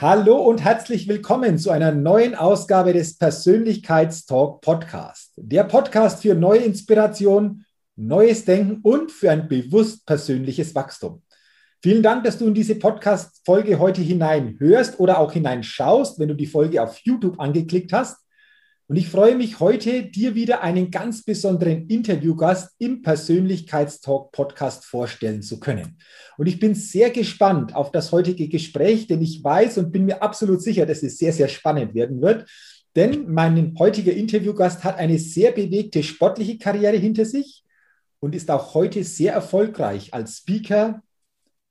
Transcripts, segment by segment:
Hallo und herzlich willkommen zu einer neuen Ausgabe des Persönlichkeitstalk Podcast. Der Podcast für neue Inspiration, neues Denken und für ein bewusst persönliches Wachstum. Vielen Dank, dass du in diese Podcast-Folge heute hineinhörst oder auch hineinschaust, wenn du die Folge auf YouTube angeklickt hast. Und ich freue mich heute, dir wieder einen ganz besonderen Interviewgast im Persönlichkeitstalk Podcast vorstellen zu können. Und ich bin sehr gespannt auf das heutige Gespräch, denn ich weiß und bin mir absolut sicher, dass es sehr, sehr spannend werden wird. Denn mein heutiger Interviewgast hat eine sehr bewegte sportliche Karriere hinter sich und ist auch heute sehr erfolgreich als Speaker,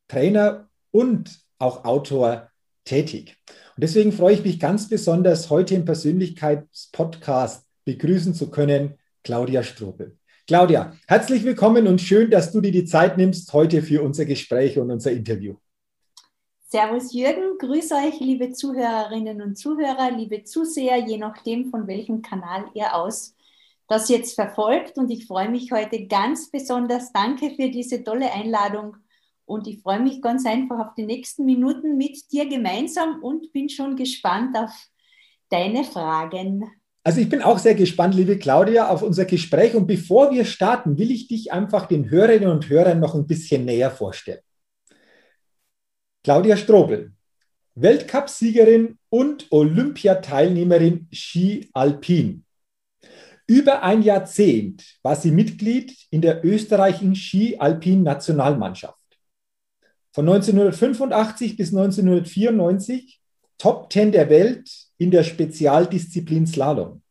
Trainer und auch Autor tätig. Und deswegen freue ich mich ganz besonders, heute im Persönlichkeitspodcast begrüßen zu können, Claudia Strobel. Claudia, herzlich willkommen und schön, dass du dir die Zeit nimmst heute für unser Gespräch und unser Interview. Servus Jürgen, grüße euch, liebe Zuhörerinnen und Zuhörer, liebe Zuseher, je nachdem, von welchem Kanal ihr aus das jetzt verfolgt. Und ich freue mich heute ganz besonders. Danke für diese tolle Einladung und ich freue mich ganz einfach auf die nächsten Minuten mit dir gemeinsam und bin schon gespannt auf deine Fragen. Also ich bin auch sehr gespannt, liebe Claudia, auf unser Gespräch. Und bevor wir starten, will ich dich einfach den Hörerinnen und Hörern noch ein bisschen näher vorstellen. Claudia Strobel, Weltcupsiegerin und Olympiateilnehmerin Ski Alpin. Über ein Jahrzehnt war sie Mitglied in der österreichischen Ski Alpin Nationalmannschaft. Von 1985 bis 1994 Top 10 der Welt in der Spezialdisziplin Slalom.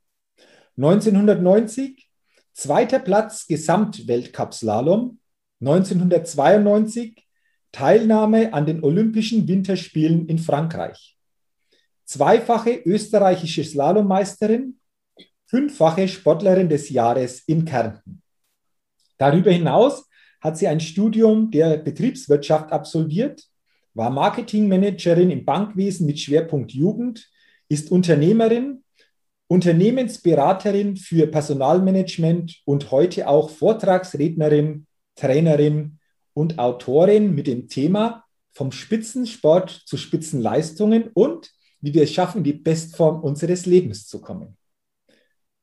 1990 zweiter Platz Gesamtweltcup-Slalom. 1992 Teilnahme an den Olympischen Winterspielen in Frankreich. Zweifache österreichische Slalommeisterin, fünffache Sportlerin des Jahres in Kärnten. Darüber hinaus hat sie ein Studium der Betriebswirtschaft absolviert, war Marketingmanagerin im Bankwesen mit Schwerpunkt Jugend, ist Unternehmerin, Unternehmensberaterin für Personalmanagement und heute auch Vortragsrednerin, Trainerin und Autorin mit dem Thema vom Spitzensport zu Spitzenleistungen und wie wir es schaffen, die Bestform unseres Lebens zu kommen.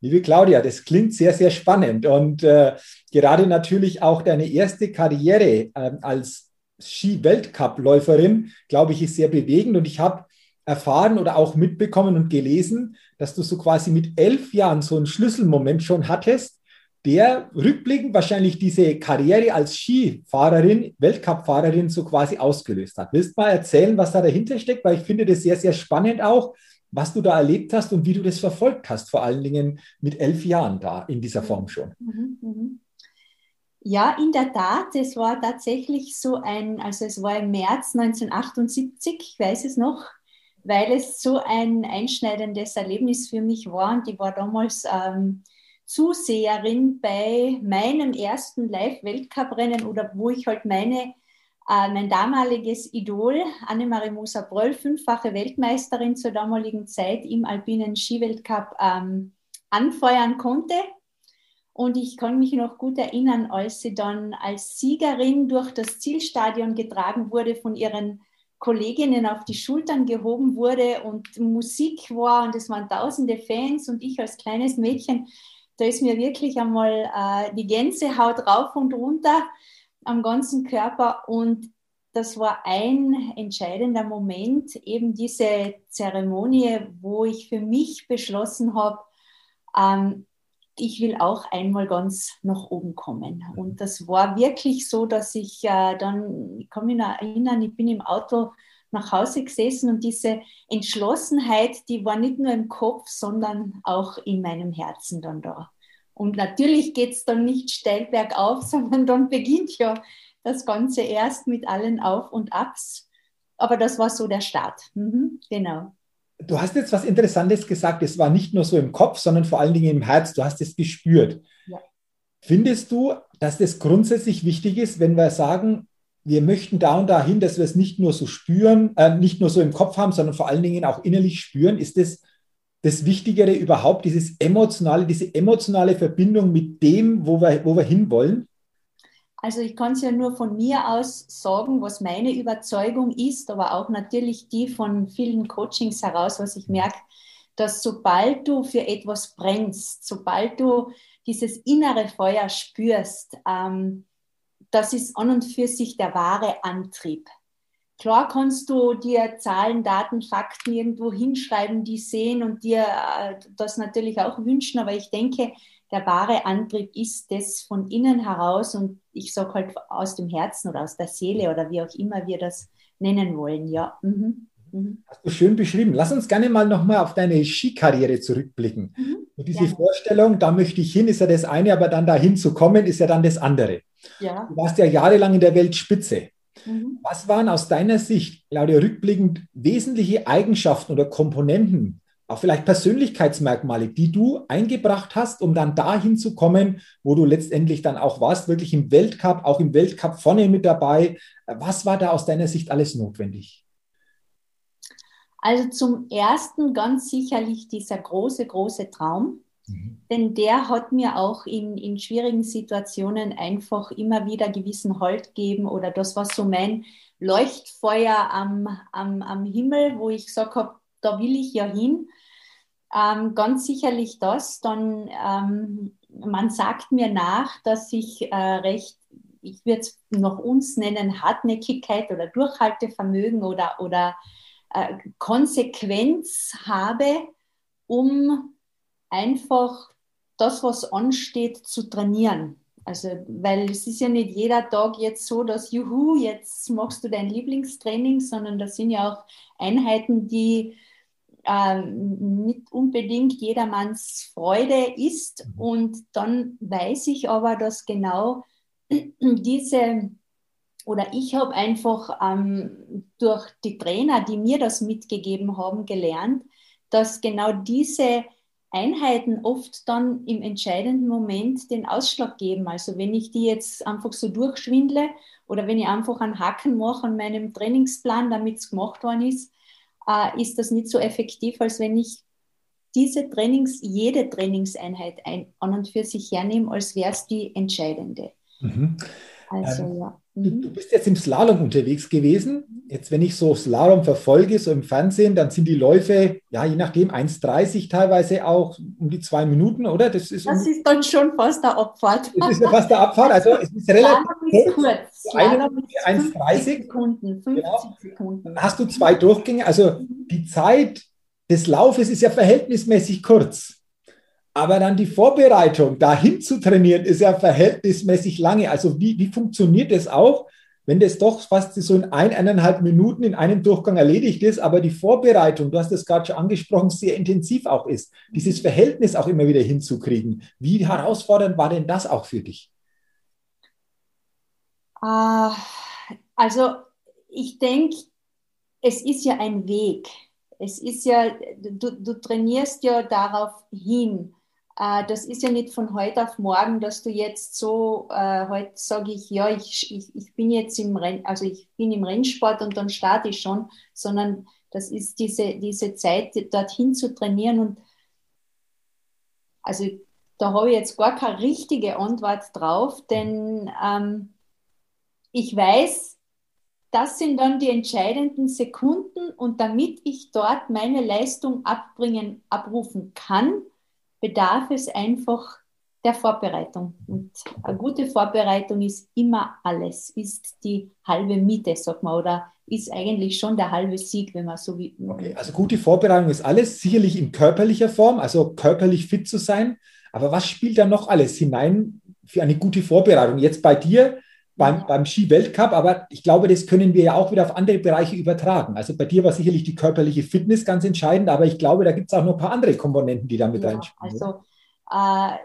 Liebe Claudia, das klingt sehr, sehr spannend und äh, gerade natürlich auch deine erste Karriere äh, als Ski-Weltcup-Läuferin, glaube ich, ist sehr bewegend und ich habe erfahren oder auch mitbekommen und gelesen, dass du so quasi mit elf Jahren so einen Schlüsselmoment schon hattest, der rückblickend wahrscheinlich diese Karriere als Skifahrerin, Weltcup-Fahrerin so quasi ausgelöst hat. Willst du mal erzählen, was da dahinter steckt? Weil ich finde das sehr, sehr spannend auch, was du da erlebt hast und wie du das verfolgt hast, vor allen Dingen mit elf Jahren da in dieser Form schon. Mhm, mhm. Ja, in der Tat, es war tatsächlich so ein, also es war im März 1978, ich weiß es noch, weil es so ein einschneidendes Erlebnis für mich war und ich war damals ähm, Zuseherin bei meinem ersten Live-Weltcup-Rennen oder wo ich halt meine mein damaliges Idol, Annemarie Moser-Bröll, fünffache Weltmeisterin zur damaligen Zeit im alpinen Skiweltcup, ähm, anfeuern konnte. Und ich kann mich noch gut erinnern, als sie dann als Siegerin durch das Zielstadion getragen wurde, von ihren Kolleginnen auf die Schultern gehoben wurde und Musik war und es waren tausende Fans und ich als kleines Mädchen, da ist mir wirklich einmal äh, die Gänsehaut rauf und runter am ganzen Körper und das war ein entscheidender Moment, eben diese Zeremonie, wo ich für mich beschlossen habe, ähm, ich will auch einmal ganz nach oben kommen. Und das war wirklich so, dass ich äh, dann, ich kann mich noch erinnern, ich bin im Auto nach Hause gesessen und diese Entschlossenheit, die war nicht nur im Kopf, sondern auch in meinem Herzen dann da. Und natürlich geht es dann nicht steil bergauf, sondern dann beginnt ja das Ganze erst mit allen Auf und Abs. Aber das war so der Start. Mhm, genau. Du hast jetzt was Interessantes gesagt. Es war nicht nur so im Kopf, sondern vor allen Dingen im Herz. Du hast es gespürt. Ja. Findest du, dass das grundsätzlich wichtig ist, wenn wir sagen, wir möchten da und dahin, dass wir es nicht nur so spüren, äh, nicht nur so im Kopf haben, sondern vor allen Dingen auch innerlich spüren? Ist das das Wichtigere überhaupt, dieses emotionale, diese emotionale Verbindung mit dem, wo wir, wo wir hinwollen? Also ich kann es ja nur von mir aus sagen, was meine Überzeugung ist, aber auch natürlich die von vielen Coachings heraus, was ich merke, dass sobald du für etwas brennst, sobald du dieses innere Feuer spürst, ähm, das ist an und für sich der wahre Antrieb. Klar kannst du dir Zahlen, Daten, Fakten irgendwo hinschreiben, die sehen und dir äh, das natürlich auch wünschen, aber ich denke, der wahre Antrieb ist das von innen heraus und ich sage halt aus dem Herzen oder aus der Seele oder wie auch immer wir das nennen wollen, ja. Mhm. Mhm. Hast du schön beschrieben. Lass uns gerne mal nochmal auf deine Skikarriere zurückblicken. Mhm. Und diese ja. Vorstellung, da möchte ich hin, ist ja das eine, aber dann dahin zu kommen, ist ja dann das andere. Ja. Du warst ja jahrelang in der Weltspitze. Mhm. Was waren aus deiner Sicht, Claudia, rückblickend wesentliche Eigenschaften oder Komponenten, auch vielleicht Persönlichkeitsmerkmale, die du eingebracht hast, um dann dahin zu kommen, wo du letztendlich dann auch warst, wirklich im Weltcup, auch im Weltcup vorne mit dabei. Was war da aus deiner Sicht alles notwendig? Also zum ersten ganz sicherlich dieser große, große Traum, mhm. denn der hat mir auch in, in schwierigen Situationen einfach immer wieder gewissen Halt gegeben oder das war so mein Leuchtfeuer am, am, am Himmel, wo ich gesagt habe, da will ich ja hin. Ähm, ganz sicherlich das. Dann, ähm, man sagt mir nach, dass ich äh, recht, ich würde es noch uns nennen, Hartnäckigkeit oder Durchhaltevermögen oder, oder äh, Konsequenz habe, um einfach das, was ansteht, zu trainieren. Also, weil es ist ja nicht jeder Tag jetzt so, dass, juhu, jetzt machst du dein Lieblingstraining, sondern das sind ja auch Einheiten, die ähm, nicht unbedingt jedermanns Freude ist. Und dann weiß ich aber, dass genau diese, oder ich habe einfach ähm, durch die Trainer, die mir das mitgegeben haben, gelernt, dass genau diese Einheiten oft dann im entscheidenden Moment den Ausschlag geben. Also wenn ich die jetzt einfach so durchschwindle oder wenn ich einfach einen Haken mache an meinem Trainingsplan, damit es gemacht worden ist, äh, ist das nicht so effektiv, als wenn ich diese Trainings, jede Trainingseinheit ein, an und für sich hernehme, als wäre es die entscheidende. Mhm. Also, ähm, ja. Du, mhm. du, bist jetzt im Slalom unterwegs gewesen. Jetzt, wenn ich so Slalom verfolge, so im Fernsehen, dann sind die Läufe, ja, je nachdem, 1,30 teilweise auch um die zwei Minuten, oder? Das ist, das um, ist dann schon fast der Abfahrt. Das ist ja fast der Abfahrt. Also es ist relativ ist kurz. Slalom ist 1,30 Sekunden. 50 genau. Sekunden. Dann hast du zwei Durchgänge. Also die Zeit des Laufes ist ja verhältnismäßig kurz. Aber dann die Vorbereitung, dahin zu trainieren, ist ja verhältnismäßig lange. Also wie, wie funktioniert das auch, wenn das doch fast so in ein, eineinhalb Minuten in einem Durchgang erledigt ist, aber die Vorbereitung, du hast es gerade schon angesprochen, sehr intensiv auch ist, dieses Verhältnis auch immer wieder hinzukriegen. Wie herausfordernd war denn das auch für dich? Uh, also ich denke, es ist ja ein Weg. Es ist ja, du, du trainierst ja darauf hin. Äh, das ist ja nicht von heute auf morgen, dass du jetzt so, äh, heute sage ich, ja, ich, ich, ich bin jetzt im Renn, also ich bin im Rennsport und dann starte ich schon, sondern das ist diese, diese Zeit, dorthin zu trainieren und also da habe ich jetzt gar keine richtige Antwort drauf, denn ähm, ich weiß, das sind dann die entscheidenden Sekunden und damit ich dort meine Leistung abbringen, abrufen kann, bedarf es einfach der Vorbereitung. Und eine gute Vorbereitung ist immer alles, ist die halbe Miete, sagt man, oder ist eigentlich schon der halbe Sieg, wenn man so wie. Okay, also gute Vorbereitung ist alles, sicherlich in körperlicher Form, also körperlich fit zu sein. Aber was spielt da noch alles hinein für eine gute Vorbereitung? Jetzt bei dir beim, beim Ski-Weltcup, aber ich glaube, das können wir ja auch wieder auf andere Bereiche übertragen. Also bei dir war sicherlich die körperliche Fitness ganz entscheidend, aber ich glaube, da gibt es auch noch ein paar andere Komponenten, die da mit ja, reinspielen. Also äh,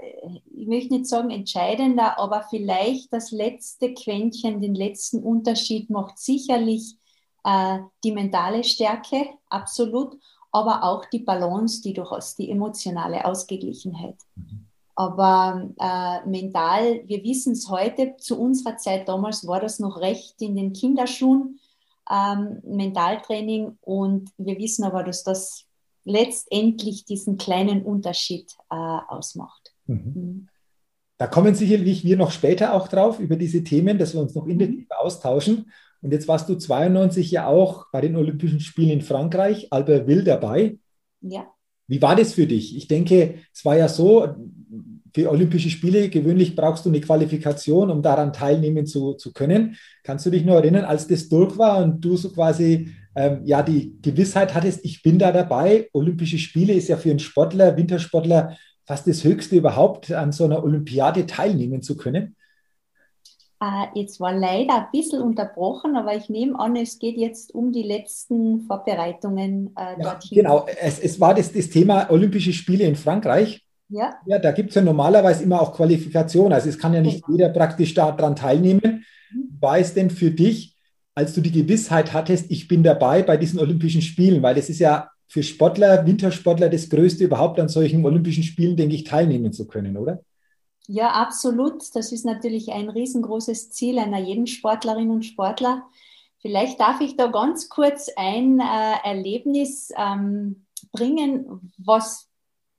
ich möchte nicht sagen entscheidender, aber vielleicht das letzte Quäntchen, den letzten Unterschied macht sicherlich äh, die mentale Stärke, absolut, aber auch die Balance, die du hast, die emotionale Ausgeglichenheit. Mhm. Aber äh, mental, wir wissen es heute, zu unserer Zeit damals war das noch recht in den Kinderschuhen, ähm, Mentaltraining. Und wir wissen aber, dass das letztendlich diesen kleinen Unterschied äh, ausmacht. Mhm. Mhm. Da kommen sicherlich wir noch später auch drauf über diese Themen, dass wir uns noch intensiv mhm. austauschen. Und jetzt warst du 92 ja auch bei den Olympischen Spielen in Frankreich, Albert Will dabei. Ja. Wie war das für dich? Ich denke, es war ja so, für Olympische Spiele gewöhnlich brauchst du eine Qualifikation, um daran teilnehmen zu, zu können. Kannst du dich nur erinnern, als das durch war und du so quasi ähm, ja die Gewissheit hattest, ich bin da dabei. Olympische Spiele ist ja für einen Sportler, Wintersportler fast das Höchste überhaupt, an so einer Olympiade teilnehmen zu können. Äh, jetzt war leider ein bisschen unterbrochen, aber ich nehme an, es geht jetzt um die letzten Vorbereitungen äh, dorthin. Ja, genau, es, es war das, das Thema Olympische Spiele in Frankreich. Ja. ja, da gibt es ja normalerweise immer auch Qualifikation. Also es kann ja nicht genau. jeder praktisch daran teilnehmen. Mhm. War es denn für dich, als du die Gewissheit hattest, ich bin dabei bei diesen Olympischen Spielen, weil das ist ja für Sportler, Wintersportler das Größte überhaupt an solchen Olympischen Spielen, denke ich, teilnehmen zu können, oder? Ja, absolut. Das ist natürlich ein riesengroßes Ziel einer jeden Sportlerin und Sportler. Vielleicht darf ich da ganz kurz ein äh, Erlebnis ähm, bringen, was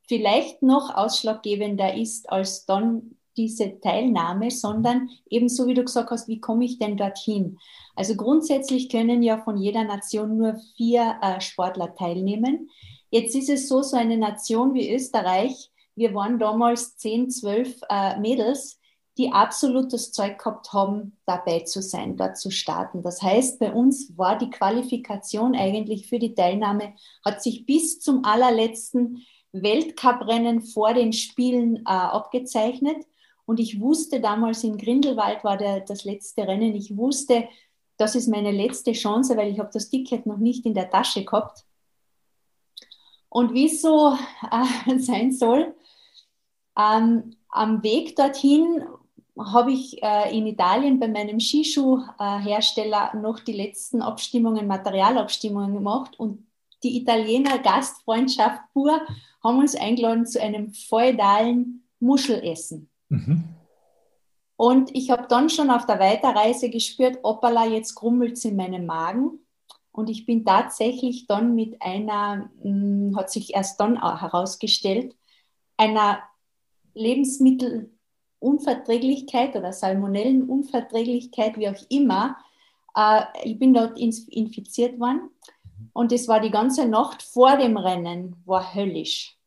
vielleicht noch ausschlaggebender ist als dann diese Teilnahme, sondern ebenso wie du gesagt hast, wie komme ich denn dorthin? Also grundsätzlich können ja von jeder Nation nur vier äh, Sportler teilnehmen. Jetzt ist es so, so eine Nation wie Österreich, wir waren damals zehn, zwölf äh, Mädels, die absolut das Zeug gehabt haben, dabei zu sein, dort zu starten. Das heißt, bei uns war die Qualifikation eigentlich für die Teilnahme, hat sich bis zum allerletzten Weltcuprennen vor den Spielen äh, abgezeichnet. Und ich wusste damals in Grindelwald war der, das letzte Rennen. Ich wusste, das ist meine letzte Chance, weil ich habe das Ticket noch nicht in der Tasche gehabt. Und wie es so äh, sein soll, ähm, am Weg dorthin habe ich äh, in Italien bei meinem Skischuhhersteller äh, noch die letzten Abstimmungen, Materialabstimmungen gemacht und die Italiener Gastfreundschaft pur haben uns eingeladen zu einem feudalen Muschelessen. Mhm. Und ich habe dann schon auf der Weiterreise gespürt, opala, jetzt grummelt es in meinem Magen. Und ich bin tatsächlich dann mit einer, mh, hm, hat sich erst dann herausgestellt, einer Lebensmittelunverträglichkeit oder Salmonellenunverträglichkeit, wie auch immer. Äh, ich bin dort infiziert worden und es war die ganze Nacht vor dem Rennen, war höllisch.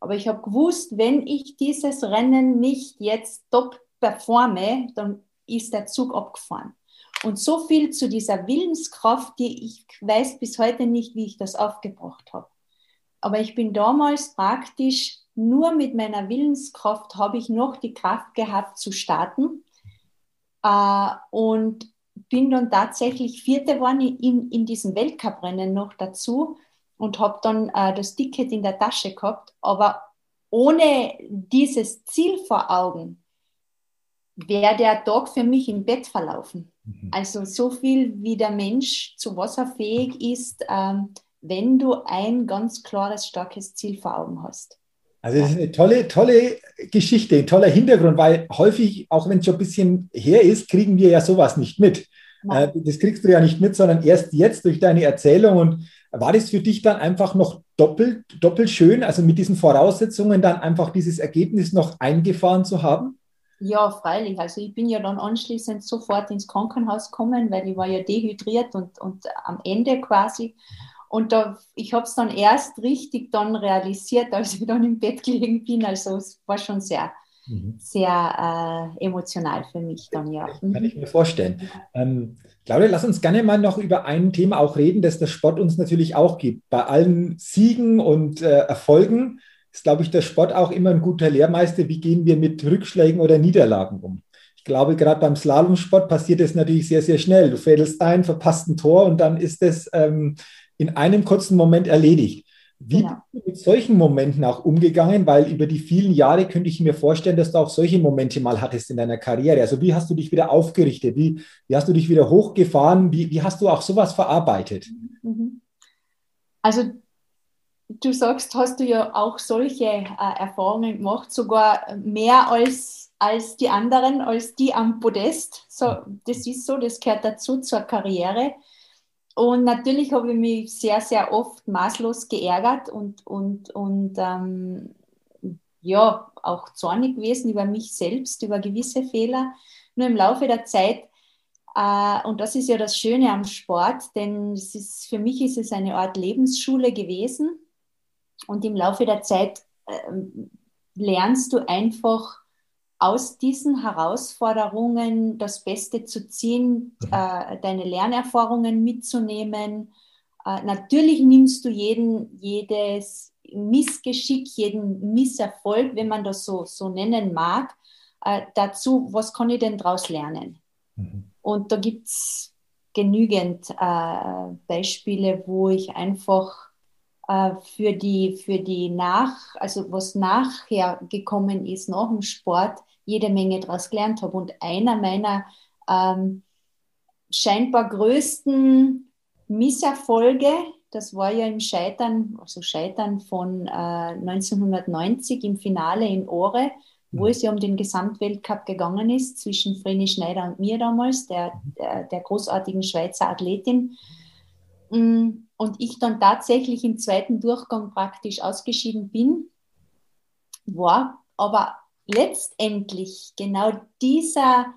Aber ich habe gewusst, wenn ich dieses Rennen nicht jetzt top performe, dann ist der Zug abgefahren. Und so viel zu dieser Willenskraft, die ich weiß bis heute nicht, wie ich das aufgebracht habe. Aber ich bin damals praktisch nur mit meiner Willenskraft habe ich noch die Kraft gehabt zu starten. Äh, und bin dann tatsächlich Vierte geworden in, in diesem Weltcuprennen noch dazu und habe dann äh, das Ticket in der Tasche gehabt. Aber ohne dieses Ziel vor Augen wäre der Tag für mich im Bett verlaufen. Mhm. Also so viel wie der Mensch zu Wasser fähig ist, ähm, wenn du ein ganz klares, starkes Ziel vor Augen hast. Also das ist eine tolle, tolle Geschichte, ein toller Hintergrund, weil häufig, auch wenn es schon ein bisschen her ist, kriegen wir ja sowas nicht mit. Nein. Äh, das kriegst du ja nicht mit, sondern erst jetzt durch deine Erzählung. Und war das für dich dann einfach noch doppelt, doppelt schön, also mit diesen Voraussetzungen dann einfach dieses Ergebnis noch eingefahren zu haben? Ja, freilich. Also ich bin ja dann anschließend sofort ins Krankenhaus gekommen, weil ich war ja dehydriert und, und am Ende quasi. Und da, ich habe es dann erst richtig dann realisiert, als ich dann im Bett gelegen bin. Also es war schon sehr, mhm. sehr äh, emotional für mich dann, ja. Kann ich mir vorstellen. Ähm, Claudia, lass uns gerne mal noch über ein Thema auch reden, das der Sport uns natürlich auch gibt. Bei allen Siegen und äh, Erfolgen ist, glaube ich, der Sport auch immer ein guter Lehrmeister. Wie gehen wir mit Rückschlägen oder Niederlagen um? Ich glaube, gerade beim Slalomsport passiert es natürlich sehr, sehr schnell. Du fädelst ein, verpasst ein Tor und dann ist es ähm, in einem kurzen Moment erledigt. Wie genau. bist du mit solchen Momenten auch umgegangen? Weil über die vielen Jahre könnte ich mir vorstellen, dass du auch solche Momente mal hattest in deiner Karriere. Also wie hast du dich wieder aufgerichtet? Wie, wie hast du dich wieder hochgefahren? Wie, wie hast du auch sowas verarbeitet? Mhm. Also du sagst, hast du ja auch solche äh, Erfahrungen gemacht, sogar mehr als, als die anderen, als die am Podest. So, das ist so, das gehört dazu zur Karriere. Und natürlich habe ich mich sehr, sehr oft maßlos geärgert und, und, und ähm, ja, auch zornig gewesen über mich selbst, über gewisse Fehler. Nur im Laufe der Zeit, äh, und das ist ja das Schöne am Sport, denn es ist, für mich ist es eine Art Lebensschule gewesen. Und im Laufe der Zeit äh, lernst du einfach aus diesen Herausforderungen das Beste zu ziehen, mhm. äh, deine Lernerfahrungen mitzunehmen. Äh, natürlich nimmst du jeden, jedes Missgeschick, jeden Misserfolg, wenn man das so, so nennen mag, äh, dazu, was kann ich denn daraus lernen? Mhm. Und da gibt es genügend äh, Beispiele, wo ich einfach für die, für die nach, also was nachher gekommen ist, nach dem Sport, jede Menge daraus gelernt habe. Und einer meiner ähm, scheinbar größten Misserfolge, das war ja im Scheitern, also Scheitern von äh, 1990 im Finale in Ore, wo mhm. es ja um den Gesamtweltcup gegangen ist, zwischen Vreni Schneider und mir damals, der, der, der großartigen Schweizer Athletin. Mm, und ich dann tatsächlich im zweiten Durchgang praktisch ausgeschieden bin, war aber letztendlich genau dieser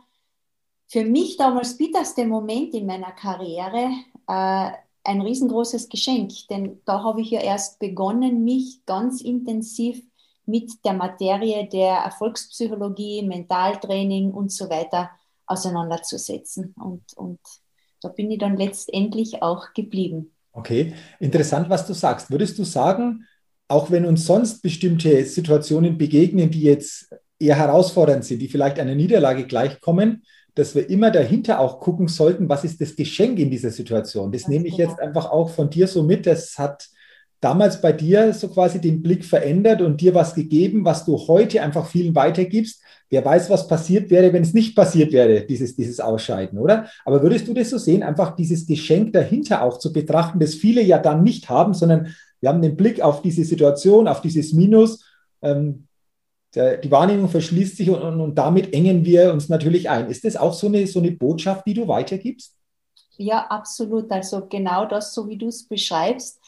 für mich damals bitterste Moment in meiner Karriere äh, ein riesengroßes Geschenk, denn da habe ich ja erst begonnen, mich ganz intensiv mit der Materie der Erfolgspsychologie, Mentaltraining und so weiter auseinanderzusetzen. Und, und da bin ich dann letztendlich auch geblieben. Okay, interessant, was du sagst. Würdest du sagen, auch wenn uns sonst bestimmte Situationen begegnen, die jetzt eher herausfordernd sind, die vielleicht einer Niederlage gleichkommen, dass wir immer dahinter auch gucken sollten, was ist das Geschenk in dieser Situation. Das, das nehme ich jetzt einfach auch von dir so mit. Das hat damals bei dir so quasi den Blick verändert und dir was gegeben, was du heute einfach vielen weitergibst. Wer weiß, was passiert wäre, wenn es nicht passiert wäre, dieses, dieses Ausscheiden, oder? Aber würdest du das so sehen, einfach dieses Geschenk dahinter auch zu betrachten, das viele ja dann nicht haben, sondern wir haben den Blick auf diese Situation, auf dieses Minus. Ähm, der, die Wahrnehmung verschließt sich und, und, und, damit engen wir uns natürlich ein. Ist das auch so eine, so eine Botschaft, die du weitergibst? Ja, absolut. Also genau das, so wie du es beschreibst.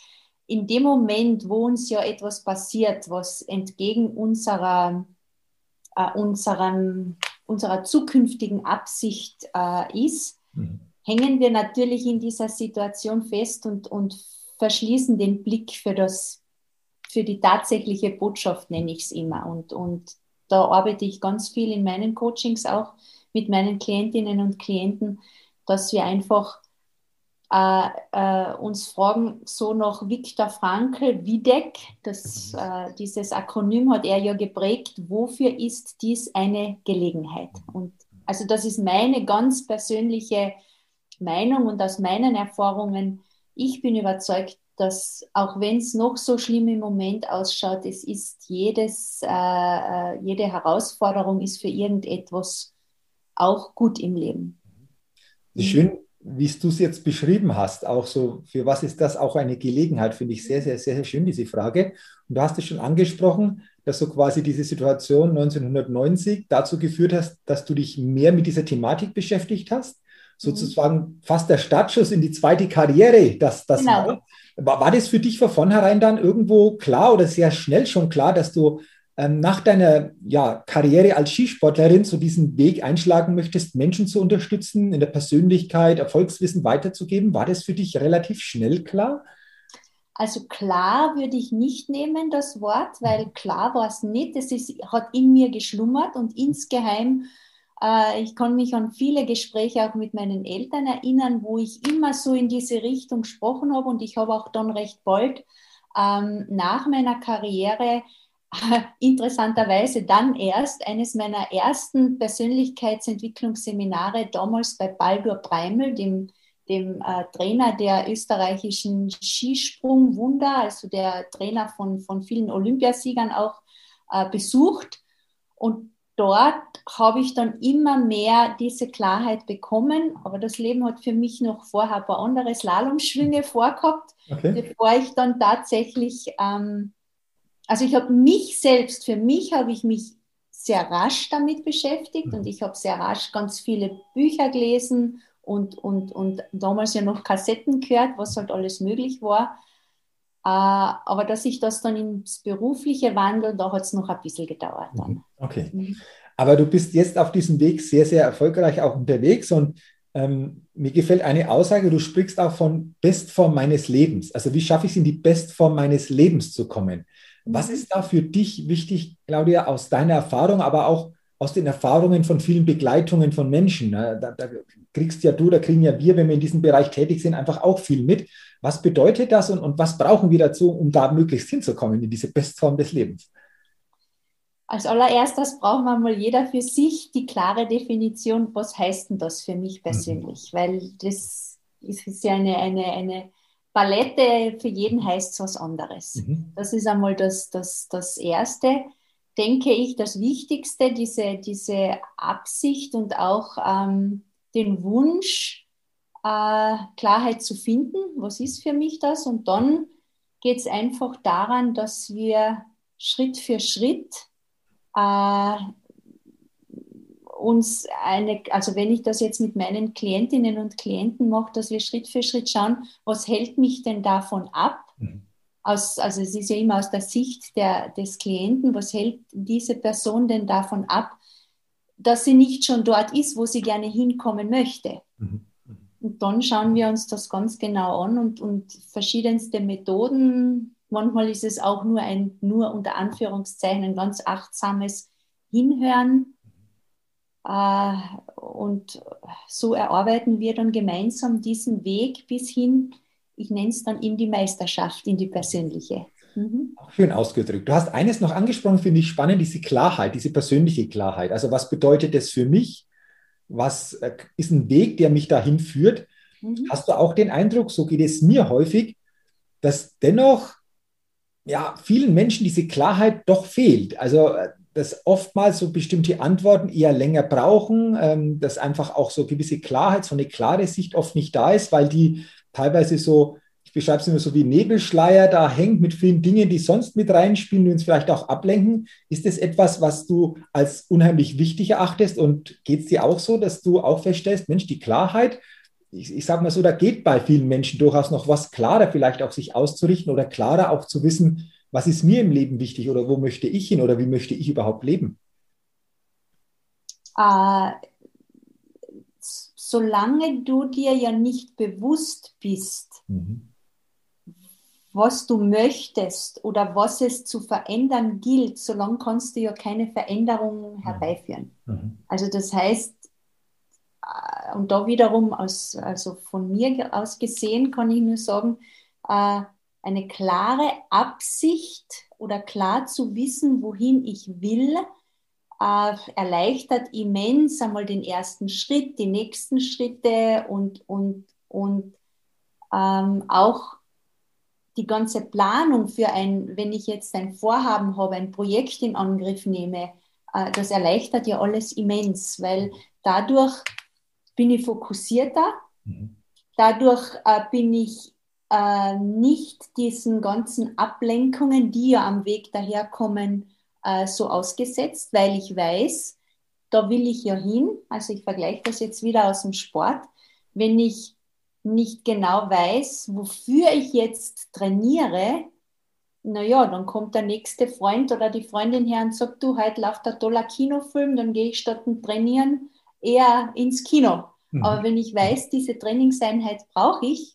In dem Moment, wo uns ja etwas passiert, was entgegen unserer, äh, unserem, unserer zukünftigen Absicht äh, ist, mhm. hängen wir natürlich in dieser Situation fest und, und verschließen den Blick für das für die tatsächliche Botschaft, nenne ich es immer. Und, und da arbeite ich ganz viel in meinen Coachings auch mit meinen Klientinnen und Klienten, dass wir einfach äh, äh, uns fragen, so nach Viktor Frankl, WIDEC, das, mhm. äh, dieses Akronym hat er ja geprägt, wofür ist dies eine Gelegenheit? Und also das ist meine ganz persönliche Meinung und aus meinen Erfahrungen, ich bin überzeugt, dass auch wenn es noch so schlimm im Moment ausschaut, es ist jedes, äh, äh, jede Herausforderung ist für irgendetwas auch gut im Leben. Schön, wie du es jetzt beschrieben hast, auch so, für was ist das auch eine Gelegenheit, finde ich sehr, sehr, sehr, sehr schön, diese Frage. Und du hast es schon angesprochen, dass so quasi diese Situation 1990 dazu geführt hast, dass du dich mehr mit dieser Thematik beschäftigt hast. Sozusagen fast der Startschuss in die zweite Karriere, das, das genau. war. War, das für dich von vornherein dann irgendwo klar oder sehr schnell schon klar, dass du nach deiner ja, Karriere als Skisportlerin so diesen Weg einschlagen möchtest, Menschen zu unterstützen, in der Persönlichkeit Erfolgswissen weiterzugeben? War das für dich relativ schnell klar? Also klar würde ich nicht nehmen, das Wort, weil klar war es nicht. Es ist, hat in mir geschlummert und insgeheim, äh, ich kann mich an viele Gespräche auch mit meinen Eltern erinnern, wo ich immer so in diese Richtung gesprochen habe und ich habe auch dann recht bald ähm, nach meiner Karriere interessanterweise dann erst eines meiner ersten Persönlichkeitsentwicklungsseminare damals bei Baldur Breimel, dem dem äh, Trainer der österreichischen Skisprung-Wunder, also der Trainer von, von vielen Olympiasiegern auch äh, besucht. Und dort habe ich dann immer mehr diese Klarheit bekommen. Aber das Leben hat für mich noch vorher ein paar andere Slalomschwünge vorgehabt, okay. bevor ich dann tatsächlich, ähm, also ich habe mich selbst, für mich habe ich mich sehr rasch damit beschäftigt mhm. und ich habe sehr rasch ganz viele Bücher gelesen und, und, und damals ja noch Kassetten gehört, was halt alles möglich war. Äh, aber dass ich das dann ins Berufliche wandle, da hat es noch ein bisschen gedauert dann. Mhm. Okay. Mhm. Aber du bist jetzt auf diesem Weg sehr, sehr erfolgreich auch unterwegs und ähm, mir gefällt eine Aussage, du sprichst auch von Bestform meines Lebens. Also wie schaffe ich es in die Bestform meines Lebens zu kommen? Was ist da für dich wichtig, Claudia, aus deiner Erfahrung, aber auch aus den Erfahrungen von vielen Begleitungen von Menschen. Da, da, kriegst ja du, da kriegen ja wir, wenn wir in diesem Bereich tätig sind, einfach auch viel mit. Was bedeutet das und, und was brauchen wir dazu, um da möglichst hinzukommen in diese Bestform des Lebens? Als allererstes braucht man mal jeder für sich die klare Definition, was heißt denn das für mich persönlich? Mhm. Weil das ist ja eine, eine, eine Palette, für jeden heißt es was anderes. Mhm. Das ist einmal das, das, das Erste denke ich, das Wichtigste, diese, diese Absicht und auch ähm, den Wunsch, äh, Klarheit zu finden. Was ist für mich das? Und dann geht es einfach daran, dass wir Schritt für Schritt äh, uns eine, also wenn ich das jetzt mit meinen Klientinnen und Klienten mache, dass wir Schritt für Schritt schauen, was hält mich denn davon ab? Mhm aus, also es ist ja immer aus der Sicht der, des Klienten, was hält diese Person denn davon ab, dass sie nicht schon dort ist, wo sie gerne hinkommen möchte. Mhm. Und dann schauen wir uns das ganz genau an und, und verschiedenste Methoden. Manchmal ist es auch nur ein, nur unter Anführungszeichen, ein ganz achtsames Hinhören. Äh, und so erarbeiten wir dann gemeinsam diesen Weg bis hin ich nenne es dann in die Meisterschaft, in die persönliche. Mhm. Schön ausgedrückt. Du hast eines noch angesprochen, finde ich spannend, diese Klarheit, diese persönliche Klarheit. Also was bedeutet das für mich? Was äh, ist ein Weg, der mich dahin führt? Mhm. Hast du auch den Eindruck, so geht es mir häufig, dass dennoch ja, vielen Menschen diese Klarheit doch fehlt. Also äh, dass oftmals so bestimmte Antworten eher länger brauchen, ähm, dass einfach auch so gewisse Klarheit, so eine klare Sicht oft nicht da ist, weil die teilweise so, ich beschreibe es immer so wie Nebelschleier da hängt mit vielen Dingen, die sonst mit reinspielen, die uns vielleicht auch ablenken. Ist das etwas, was du als unheimlich wichtig erachtest und geht es dir auch so, dass du auch feststellst, Mensch, die Klarheit, ich, ich sage mal so, da geht bei vielen Menschen durchaus noch was klarer vielleicht auch sich auszurichten oder klarer auch zu wissen, was ist mir im Leben wichtig oder wo möchte ich hin oder wie möchte ich überhaupt leben? Uh, solange du dir ja nicht bewusst bist, mhm. was du möchtest oder was es zu verändern gilt, solange kannst du ja keine Veränderungen mhm. herbeiführen. Mhm. Also das heißt, äh, und da wiederum aus, also von mir aus gesehen kann ich nur sagen, äh, eine klare Absicht oder klar zu wissen, wohin ich will, äh, erleichtert immens einmal den ersten Schritt, die nächsten Schritte und, und, und ähm, auch die ganze Planung für ein, wenn ich jetzt ein Vorhaben habe, ein Projekt in Angriff nehme, äh, das erleichtert ja alles immens, weil dadurch bin ich fokussierter, mhm. dadurch äh, bin ich äh, nicht diesen ganzen Ablenkungen, die ja am Weg daherkommen, äh, so ausgesetzt, weil ich weiß, da will ich ja hin. Also ich vergleiche das jetzt wieder aus dem Sport. Wenn ich nicht genau weiß, wofür ich jetzt trainiere, naja, dann kommt der nächste Freund oder die Freundin her und sagt, du, heute läuft ein toller Kinofilm, dann gehe ich statt dem Trainieren eher ins Kino. Mhm. Aber wenn ich weiß, diese Trainingseinheit brauche ich,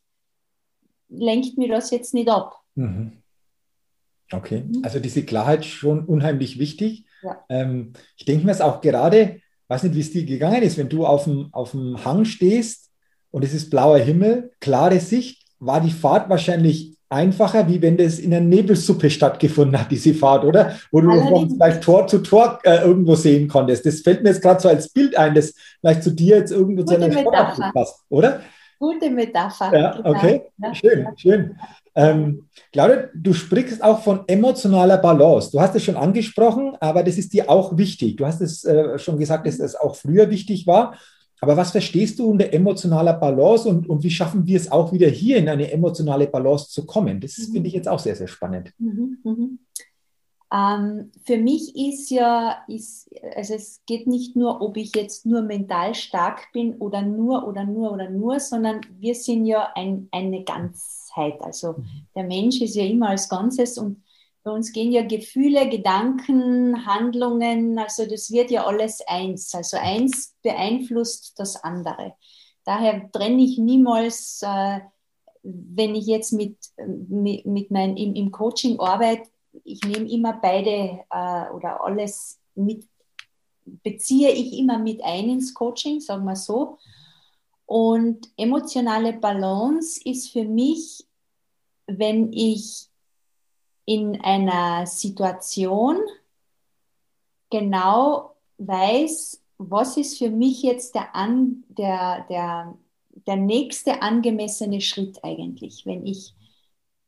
lenkt mir das jetzt nicht ab. Mhm. Okay, mhm. also diese Klarheit schon unheimlich wichtig. Ja. Ähm, ich denke mir es auch gerade, weiß nicht, wie es dir gegangen ist, wenn du auf dem, auf dem Hang stehst und es ist blauer Himmel, klare Sicht, war die Fahrt wahrscheinlich einfacher, wie wenn das in einer Nebelsuppe stattgefunden hat, diese Fahrt, oder? Wo du Allerdings. vielleicht Tor zu Tor äh, irgendwo sehen konntest. Das fällt mir jetzt gerade so als Bild ein, das vielleicht zu dir jetzt irgendwo zu einer Sportart passt, oder? Gute Metapher. Ja, genau. okay, ja. schön, schön. Ähm, Claudia, du sprichst auch von emotionaler Balance. Du hast es schon angesprochen, aber das ist dir auch wichtig. Du hast es äh, schon gesagt, dass es auch früher wichtig war. Aber was verstehst du unter emotionaler Balance und, und wie schaffen wir es auch wieder hier in eine emotionale Balance zu kommen? Das mhm. finde ich jetzt auch sehr, sehr spannend. Mhm, mhm. Ähm, für mich ist ja, ist, also es geht nicht nur, ob ich jetzt nur mental stark bin oder nur oder nur oder nur, sondern wir sind ja ein, eine Ganzheit. Also mhm. der Mensch ist ja immer als Ganzes und bei uns gehen ja Gefühle, Gedanken, Handlungen, also das wird ja alles eins. Also eins beeinflusst das andere. Daher trenne ich niemals, äh, wenn ich jetzt mit, mit, mit mein, im, im Coaching arbeite, ich nehme immer beide äh, oder alles mit, beziehe ich immer mit ein ins Coaching, sagen wir so. Und emotionale Balance ist für mich, wenn ich in einer Situation genau weiß, was ist für mich jetzt der, an, der, der, der nächste angemessene Schritt eigentlich, wenn ich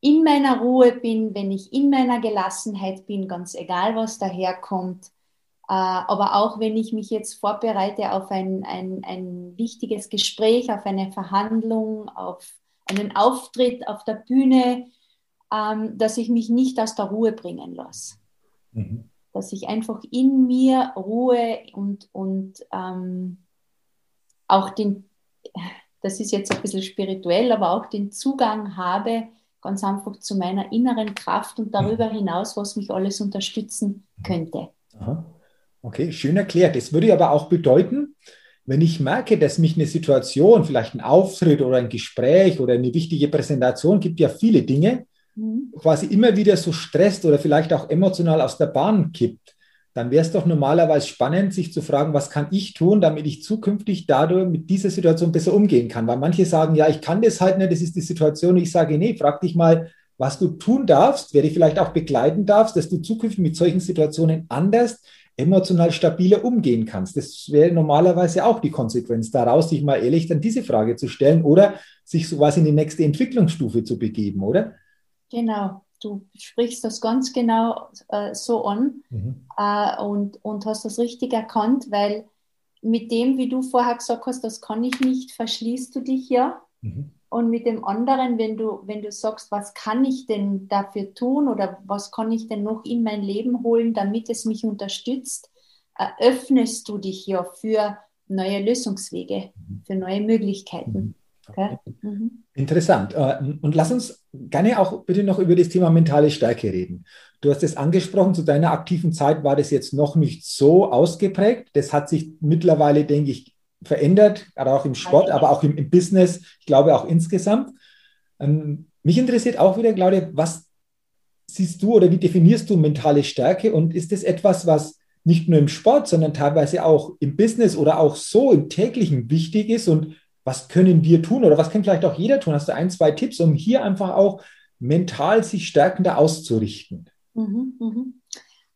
in meiner Ruhe bin, wenn ich in meiner Gelassenheit bin, ganz egal, was daherkommt. Äh, aber auch wenn ich mich jetzt vorbereite auf ein, ein, ein wichtiges Gespräch, auf eine Verhandlung, auf einen Auftritt auf der Bühne, ähm, dass ich mich nicht aus der Ruhe bringen lasse. Mhm. Dass ich einfach in mir Ruhe und, und ähm, auch den, das ist jetzt ein bisschen spirituell, aber auch den Zugang habe, ganz einfach zu meiner inneren Kraft und darüber mhm. hinaus, was mich alles unterstützen könnte. Aha. Okay, schön erklärt. Das würde aber auch bedeuten, wenn ich merke, dass mich eine Situation, vielleicht ein Auftritt oder ein Gespräch oder eine wichtige Präsentation, gibt ja viele Dinge, mhm. quasi immer wieder so stresst oder vielleicht auch emotional aus der Bahn kippt, dann wäre es doch normalerweise spannend, sich zu fragen, was kann ich tun, damit ich zukünftig dadurch mit dieser Situation besser umgehen kann. Weil manche sagen, ja, ich kann das halt nicht, das ist die Situation. Ich sage, nee, frag dich mal, was du tun darfst, wer dich vielleicht auch begleiten darfst, dass du zukünftig mit solchen Situationen anders, emotional stabiler umgehen kannst. Das wäre normalerweise auch die Konsequenz daraus, sich mal ehrlich dann diese Frage zu stellen oder sich so was in die nächste Entwicklungsstufe zu begeben, oder? Genau du sprichst das ganz genau äh, so an mhm. äh, und, und hast das richtig erkannt, weil mit dem, wie du vorher gesagt hast, das kann ich nicht, verschließt du dich ja. Mhm. Und mit dem anderen, wenn du, wenn du sagst, was kann ich denn dafür tun oder was kann ich denn noch in mein Leben holen, damit es mich unterstützt, eröffnest du dich ja für neue Lösungswege, mhm. für neue Möglichkeiten. Okay. Mhm. Interessant. Äh, und lass uns gerne auch bitte noch über das Thema mentale Stärke reden. Du hast es angesprochen, zu deiner aktiven Zeit war das jetzt noch nicht so ausgeprägt. Das hat sich mittlerweile, denke ich, verändert, gerade auch im Sport, aber auch im, im Business, ich glaube auch insgesamt. Ähm, mich interessiert auch wieder, Claudia, was siehst du oder wie definierst du mentale Stärke und ist das etwas, was nicht nur im Sport, sondern teilweise auch im Business oder auch so im täglichen wichtig ist und was können wir tun oder was kann vielleicht auch jeder tun? Hast du ein, zwei Tipps, um hier einfach auch mental sich stärkender auszurichten? Mhm, mhm.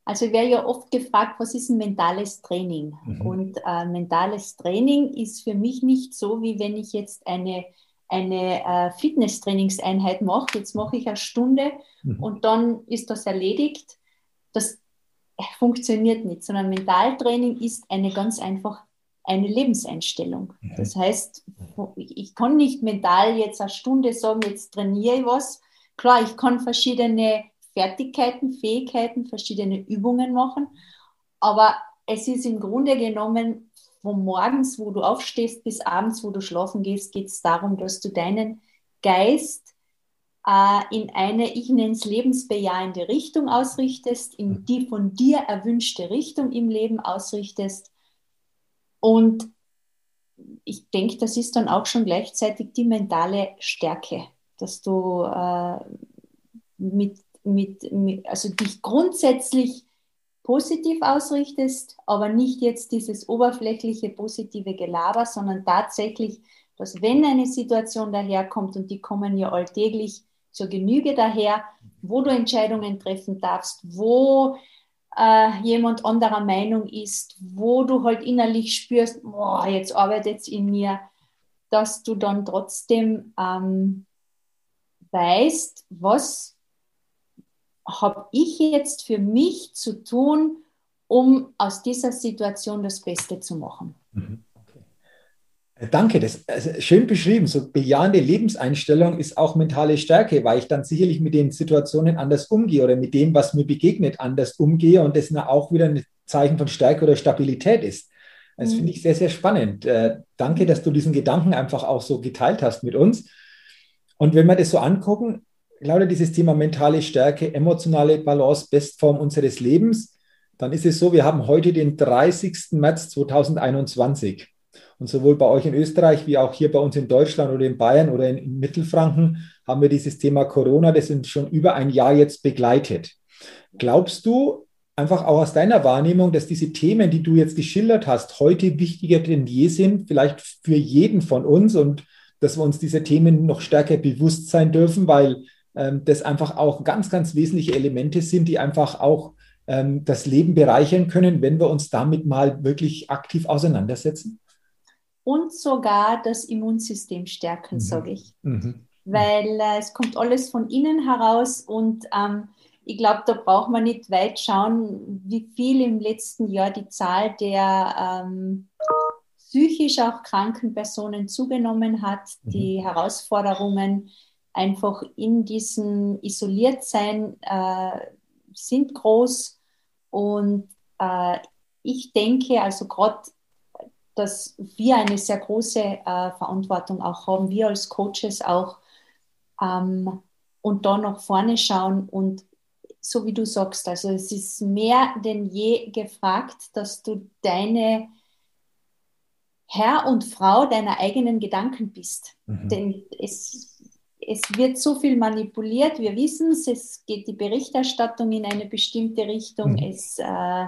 Also ich werde ja oft gefragt, was ist ein mentales Training? Mhm. Und äh, mentales Training ist für mich nicht so, wie wenn ich jetzt eine, eine äh, Fitnesstrainingseinheit mache. Jetzt mache ich eine Stunde mhm. und dann ist das erledigt. Das funktioniert nicht, sondern Mentaltraining ist eine ganz einfach eine Lebenseinstellung. Das heißt, ich kann nicht mental jetzt eine Stunde sagen, jetzt trainiere ich was. Klar, ich kann verschiedene Fertigkeiten, Fähigkeiten, verschiedene Übungen machen, aber es ist im Grunde genommen von morgens, wo du aufstehst, bis abends, wo du schlafen gehst, geht es darum, dass du deinen Geist äh, in eine, ich nenne es lebensbejahende Richtung ausrichtest, in mhm. die von dir erwünschte Richtung im Leben ausrichtest und ich denke, das ist dann auch schon gleichzeitig die mentale Stärke, dass du äh, mit, mit, mit, also dich grundsätzlich positiv ausrichtest, aber nicht jetzt dieses oberflächliche positive Gelaber, sondern tatsächlich, dass wenn eine Situation daherkommt und die kommen ja alltäglich zur Genüge daher, wo du Entscheidungen treffen darfst, wo äh, jemand anderer Meinung ist, wo du halt innerlich spürst, boah, jetzt arbeitet es in mir, dass du dann trotzdem ähm, weißt, was habe ich jetzt für mich zu tun, um aus dieser Situation das Beste zu machen. Mhm. Äh, danke, das ist also schön beschrieben. So bejahende Lebenseinstellung ist auch mentale Stärke, weil ich dann sicherlich mit den Situationen anders umgehe oder mit dem, was mir begegnet, anders umgehe und das auch wieder ein Zeichen von Stärke oder Stabilität ist. Das mhm. finde ich sehr, sehr spannend. Äh, danke, dass du diesen Gedanken einfach auch so geteilt hast mit uns. Und wenn wir das so angucken, Claudia, dieses Thema mentale Stärke, emotionale Balance, Bestform unseres Lebens, dann ist es so, wir haben heute den 30. März 2021. Und sowohl bei euch in Österreich wie auch hier bei uns in Deutschland oder in Bayern oder in, in Mittelfranken haben wir dieses Thema Corona, das uns schon über ein Jahr jetzt begleitet. Glaubst du, einfach auch aus deiner Wahrnehmung, dass diese Themen, die du jetzt geschildert hast, heute wichtiger denn je sind, vielleicht für jeden von uns und dass wir uns diese Themen noch stärker bewusst sein dürfen, weil ähm, das einfach auch ganz, ganz wesentliche Elemente sind, die einfach auch ähm, das Leben bereichern können, wenn wir uns damit mal wirklich aktiv auseinandersetzen? Und sogar das Immunsystem stärken, mhm. sage ich. Mhm. Weil äh, es kommt alles von innen heraus und ähm, ich glaube, da braucht man nicht weit schauen, wie viel im letzten Jahr die Zahl der ähm, psychisch auch kranken Personen zugenommen hat, mhm. die Herausforderungen einfach in diesem Isoliertsein äh, sind groß und äh, ich denke, also gerade dass wir eine sehr große äh, Verantwortung auch haben, wir als Coaches auch, ähm, und da nach vorne schauen und so wie du sagst, also es ist mehr denn je gefragt, dass du deine Herr und Frau deiner eigenen Gedanken bist. Mhm. Denn es, es wird so viel manipuliert, wir wissen es, es geht die Berichterstattung in eine bestimmte Richtung, mhm. es äh,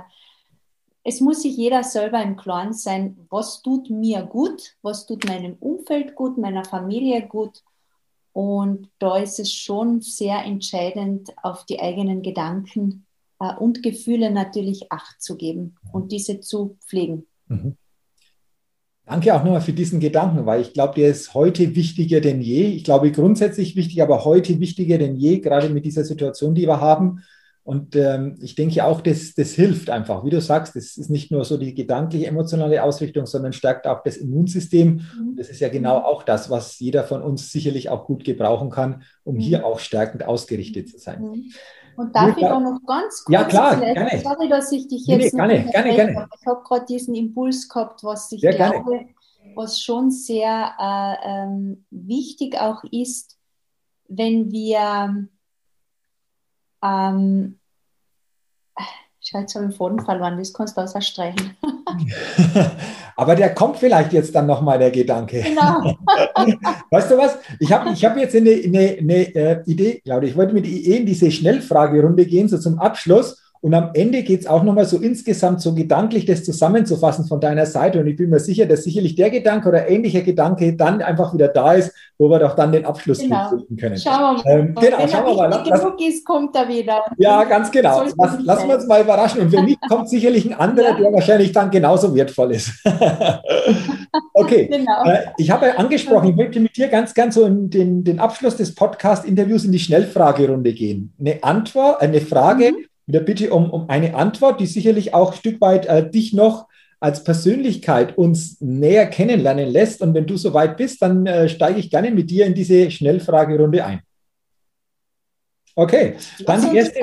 es muss sich jeder selber im Klaren sein, was tut mir gut, was tut meinem Umfeld gut, meiner Familie gut. Und da ist es schon sehr entscheidend, auf die eigenen Gedanken äh, und Gefühle natürlich Acht zu geben und diese zu pflegen. Mhm. Danke auch nochmal für diesen Gedanken, weil ich glaube, der ist heute wichtiger denn je. Ich glaube grundsätzlich wichtig, aber heute wichtiger denn je, gerade mit dieser Situation, die wir haben. Und ähm, ich denke auch, das, das hilft einfach. Wie du sagst, das ist nicht nur so die gedankliche, emotionale Ausrichtung, sondern stärkt auch das Immunsystem. Mhm. Das ist ja genau auch das, was jeder von uns sicherlich auch gut gebrauchen kann, um mhm. hier auch stärkend ausgerichtet zu sein. Mhm. Und darf ich auch noch ganz kurz, ja, klar, gerne. sorry, dass ich dich jetzt nee, nee, gerne, gerne, gerne. ich habe gerade diesen Impuls gehabt, was ich ja, glaube, gerne. was schon sehr äh, ähm, wichtig auch ist, wenn wir ähm, Scheiße, habe ich den Faden verloren, das kannst du außer streichen. Aber der kommt vielleicht jetzt dann nochmal, der Gedanke. Genau. weißt du was? Ich habe ich hab jetzt eine, eine, eine äh, Idee, Claudia. Ich wollte mit in diese Schnellfragerunde gehen, so zum Abschluss. Und am Ende geht es auch nochmal so insgesamt so gedanklich das zusammenzufassen von deiner Seite. Und ich bin mir sicher, dass sicherlich der Gedanke oder ähnlicher Gedanke dann einfach wieder da ist, wo wir doch dann den Abschluss genau. finden können. Schauen wir mal. Ähm, genau, wenn schauen wir mal. Lass, genug ist, kommt er wieder. Ja, ganz genau. Lass, lassen wir uns mal überraschen. Und wenn nicht, kommt sicherlich ein anderer, ja. der wahrscheinlich dann genauso wertvoll ist. okay. Genau. Äh, ich habe angesprochen, ich möchte mit dir ganz, ganz so in den, den Abschluss des Podcast-Interviews in die Schnellfragerunde gehen. Eine Antwort, eine Frage. Mhm mit der Bitte um, um eine Antwort, die sicherlich auch ein Stück weit äh, dich noch als Persönlichkeit uns näher kennenlernen lässt. Und wenn du soweit bist, dann äh, steige ich gerne mit dir in diese Schnellfragerunde ein. Okay, dann die erste,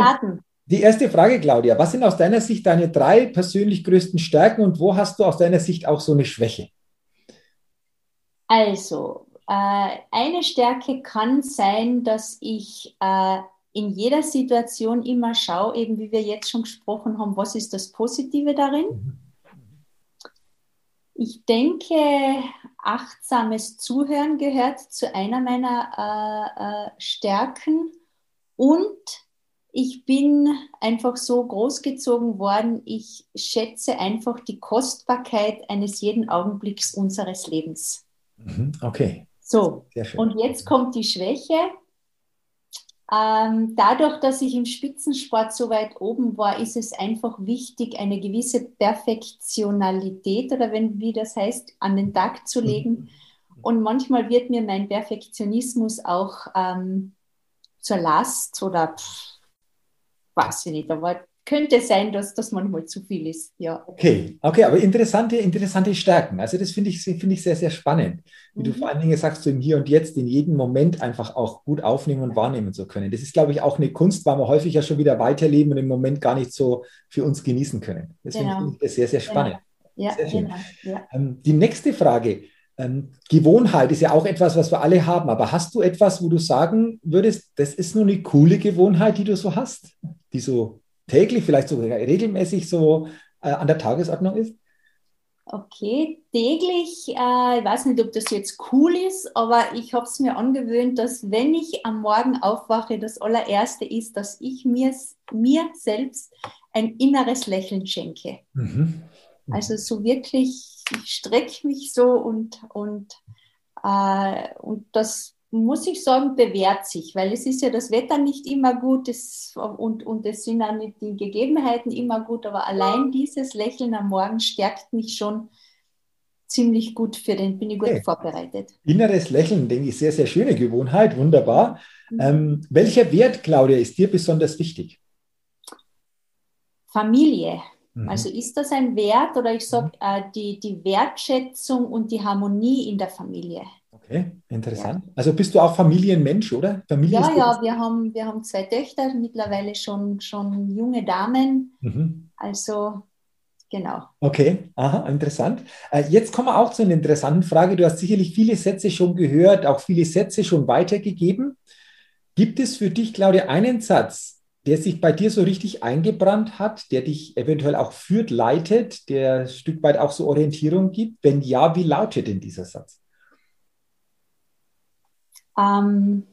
die erste Frage, Claudia. Was sind aus deiner Sicht deine drei persönlich größten Stärken und wo hast du aus deiner Sicht auch so eine Schwäche? Also, äh, eine Stärke kann sein, dass ich äh, in jeder Situation immer schaue, eben wie wir jetzt schon gesprochen haben, was ist das Positive darin. Mhm. Ich denke, achtsames Zuhören gehört zu einer meiner äh, äh, Stärken Und ich bin einfach so großgezogen worden. Ich schätze einfach die Kostbarkeit eines jeden Augenblicks unseres Lebens. Mhm, okay. So, und jetzt kommt die Schwäche. Ähm, dadurch, dass ich im Spitzensport so weit oben war, ist es einfach wichtig, eine gewisse Perfektionalität oder wenn, wie das heißt, an den Tag zu legen. Mhm. Und manchmal wird mir mein Perfektionismus auch ähm, zur Last oder pff, weiß ich nicht, aber könnte sein, dass das manchmal zu viel ist, ja. Okay, okay, aber interessante, interessante Stärken. Also das finde ich, finde ich sehr, sehr spannend, wie mhm. du vor allen Dingen sagst, so im Hier und Jetzt, in jedem Moment einfach auch gut aufnehmen und wahrnehmen zu können. Das ist, glaube ich, auch eine Kunst, weil wir häufig ja schon wieder weiterleben und im Moment gar nicht so für uns genießen können. Deswegen genau. finde ich das sehr, sehr spannend. Genau. Ja, sehr genau. Ja. Ähm, die nächste Frage, ähm, Gewohnheit ist ja auch etwas, was wir alle haben, aber hast du etwas, wo du sagen würdest, das ist nur eine coole Gewohnheit, die du so hast, die so täglich, vielleicht sogar regelmäßig so äh, an der Tagesordnung ist? Okay, täglich, äh, ich weiß nicht, ob das jetzt cool ist, aber ich habe es mir angewöhnt, dass wenn ich am Morgen aufwache, das allererste ist, dass ich mir, mir selbst ein inneres Lächeln schenke. Mhm. Also so wirklich, ich strecke mich so und, und, äh, und das muss ich sagen, bewährt sich, weil es ist ja das Wetter nicht immer gut es, und, und es sind auch nicht die Gegebenheiten immer gut, aber allein dieses Lächeln am Morgen stärkt mich schon ziemlich gut für den, bin ich gut okay. vorbereitet. Inneres Lächeln, denke ich, sehr, sehr schöne Gewohnheit, wunderbar. Mhm. Ähm, welcher Wert, Claudia, ist dir besonders wichtig? Familie. Mhm. Also ist das ein Wert oder ich sage mhm. äh, die, die Wertschätzung und die Harmonie in der Familie. Okay, interessant. Ja. Also bist du auch Familienmensch, oder? Familie ja, ja, wir haben, wir haben zwei Töchter, mittlerweile schon, schon junge Damen. Mhm. Also genau. Okay, aha, interessant. Äh, jetzt kommen wir auch zu einer interessanten Frage. Du hast sicherlich viele Sätze schon gehört, auch viele Sätze schon weitergegeben. Gibt es für dich, Claudia, einen Satz, der sich bei dir so richtig eingebrannt hat, der dich eventuell auch führt, leitet, der ein Stück weit auch so Orientierung gibt? Wenn ja, wie lautet denn dieser Satz? Ähm,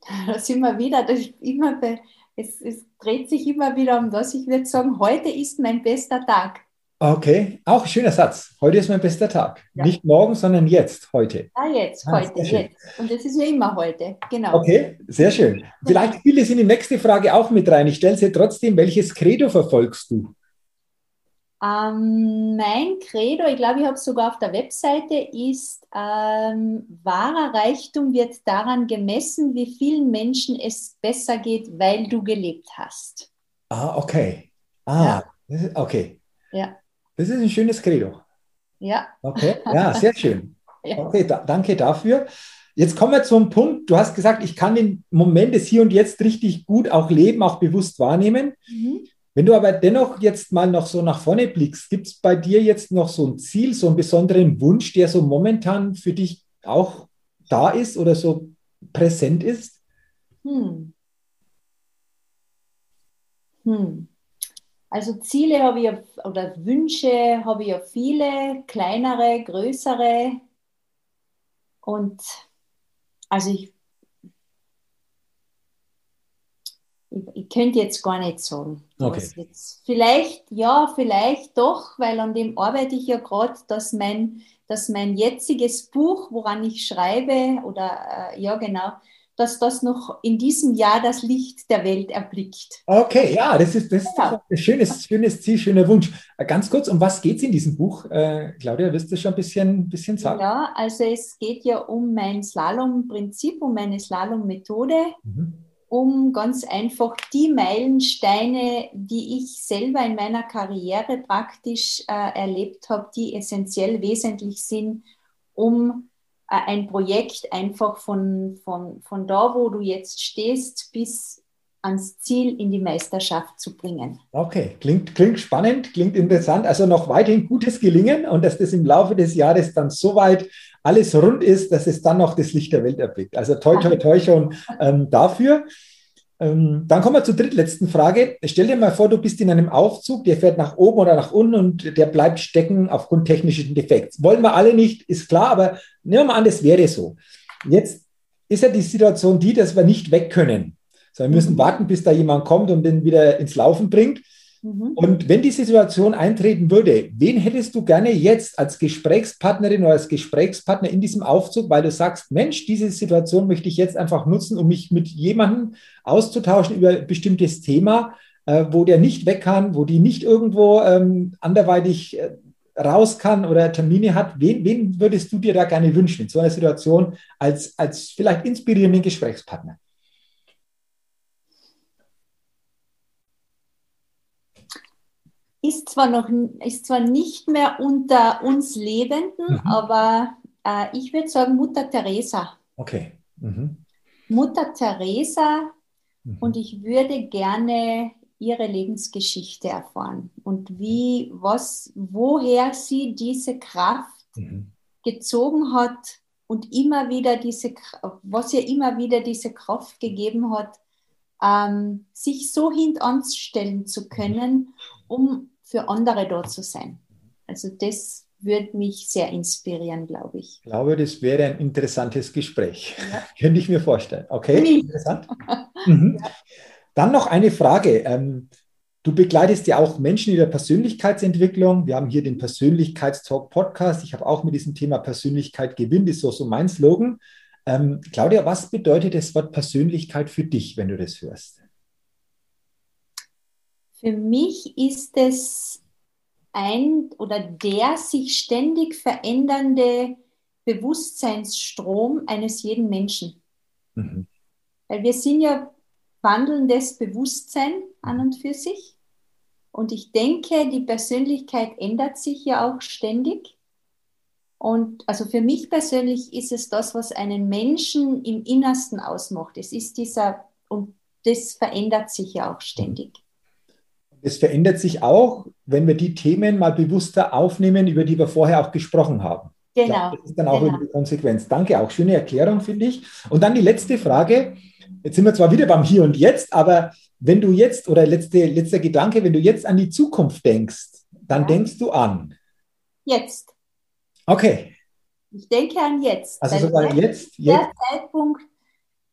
da sind wir wieder, das immer bei, es, es dreht sich immer wieder um das. Ich würde sagen, heute ist mein bester Tag. Okay, auch schöner Satz. Heute ist mein bester Tag. Ja. Nicht morgen, sondern jetzt, heute. Ah, jetzt, ah, heute, jetzt. Und das ist ja immer heute, genau. Okay, sehr schön. Vielleicht spielt es in die nächste Frage auch mit rein. Ich stelle sie trotzdem, welches Credo verfolgst du? Ähm, mein Credo, ich glaube, ich habe es sogar auf der Webseite, ist, ähm, wahrer Reichtum wird daran gemessen, wie vielen Menschen es besser geht, weil du gelebt hast. Ah, okay. Ah, ja. okay. Ja. Das ist ein schönes Credo. Ja. Okay, ja, sehr schön. Okay, da, danke dafür. Jetzt kommen wir zum Punkt. Du hast gesagt, ich kann den Moment des Hier und Jetzt richtig gut auch leben, auch bewusst wahrnehmen. Mhm. Wenn du aber dennoch jetzt mal noch so nach vorne blickst, gibt es bei dir jetzt noch so ein Ziel, so einen besonderen Wunsch, der so momentan für dich auch da ist oder so präsent ist? Hm. Hm. Also Ziele habe ich ja, oder Wünsche habe ich ja viele, kleinere, größere. Und also ich ich, ich könnte jetzt gar nicht sagen. Okay. Jetzt, vielleicht, ja, vielleicht doch, weil an dem arbeite ich ja gerade, dass mein, dass mein jetziges Buch, woran ich schreibe, oder äh, ja, genau, dass das noch in diesem Jahr das Licht der Welt erblickt. Okay, ja, das ist, das ist ja. ein schönes, schönes Ziel, schöner Wunsch. Äh, ganz kurz, um was geht es in diesem Buch? Äh, Claudia, wirst du schon ein bisschen, bisschen sagen? Ja, also es geht ja um mein Slalom-Prinzip, um meine Slalom-Methode. Mhm um ganz einfach die Meilensteine, die ich selber in meiner Karriere praktisch äh, erlebt habe, die essentiell wesentlich sind, um äh, ein Projekt einfach von, von, von da, wo du jetzt stehst, bis ans Ziel in die Meisterschaft zu bringen. Okay, klingt, klingt spannend, klingt interessant. Also noch weiterhin gutes Gelingen und dass das im Laufe des Jahres dann so weit alles rund ist, dass es dann noch das Licht der Welt erblickt. Also toi, toi, toi schon ähm, dafür. Ähm, dann kommen wir zur drittletzten Frage. Stell dir mal vor, du bist in einem Aufzug, der fährt nach oben oder nach unten und der bleibt stecken aufgrund technischen Defekts. Wollen wir alle nicht, ist klar, aber nehmen wir mal an, das wäre so. Jetzt ist ja die Situation die, dass wir nicht weg können. sondern wir müssen warten, bis da jemand kommt und den wieder ins Laufen bringt. Mhm. Und wenn diese Situation eintreten würde, wen hättest du gerne jetzt als Gesprächspartnerin oder als Gesprächspartner in diesem Aufzug, weil du sagst, Mensch, diese Situation möchte ich jetzt einfach nutzen, um mich mit jemandem auszutauschen über ein bestimmtes Thema, äh, wo der nicht weg kann, wo die nicht irgendwo ähm, anderweitig äh, raus kann oder Termine hat. Wen, wen würdest du dir da gerne wünschen in so einer Situation als, als vielleicht inspirierenden Gesprächspartner? Ist zwar noch ist zwar nicht mehr unter uns Lebenden, mhm. aber äh, ich würde sagen Mutter Teresa. Okay. Mhm. Mutter Teresa mhm. und ich würde gerne ihre Lebensgeschichte erfahren und wie was woher sie diese Kraft mhm. gezogen hat und immer wieder diese was ihr immer wieder diese Kraft gegeben hat, ähm, sich so hintanstellen zu können, um für andere dort zu sein. Also das würde mich sehr inspirieren, glaube ich. Ich glaube, das wäre ein interessantes Gespräch. Ja. Könnte ich mir vorstellen. Okay, interessant. Mhm. Ja. Dann noch eine Frage. Ähm, du begleitest ja auch Menschen in der Persönlichkeitsentwicklung. Wir haben hier den Persönlichkeitstalk Podcast. Ich habe auch mit diesem Thema Persönlichkeit gewinnt, ist so, so mein Slogan. Ähm, Claudia, was bedeutet das Wort Persönlichkeit für dich, wenn du das hörst? Für mich ist es ein oder der sich ständig verändernde Bewusstseinsstrom eines jeden Menschen. Mhm. Weil wir sind ja wandelndes Bewusstsein an und für sich. Und ich denke, die Persönlichkeit ändert sich ja auch ständig. Und also für mich persönlich ist es das, was einen Menschen im Innersten ausmacht. Es ist dieser, und das verändert sich ja auch ständig. Es verändert sich auch, wenn wir die Themen mal bewusster aufnehmen, über die wir vorher auch gesprochen haben. Genau. das ist dann auch genau. die Konsequenz. Danke, auch schöne Erklärung, finde ich. Und dann die letzte Frage. Jetzt sind wir zwar wieder beim Hier und Jetzt, aber wenn du jetzt, oder letzte, letzter Gedanke, wenn du jetzt an die Zukunft denkst, dann ja. denkst du an. Jetzt. Okay. Ich denke an jetzt. Also sogar jetzt, jetzt. Der Zeitpunkt,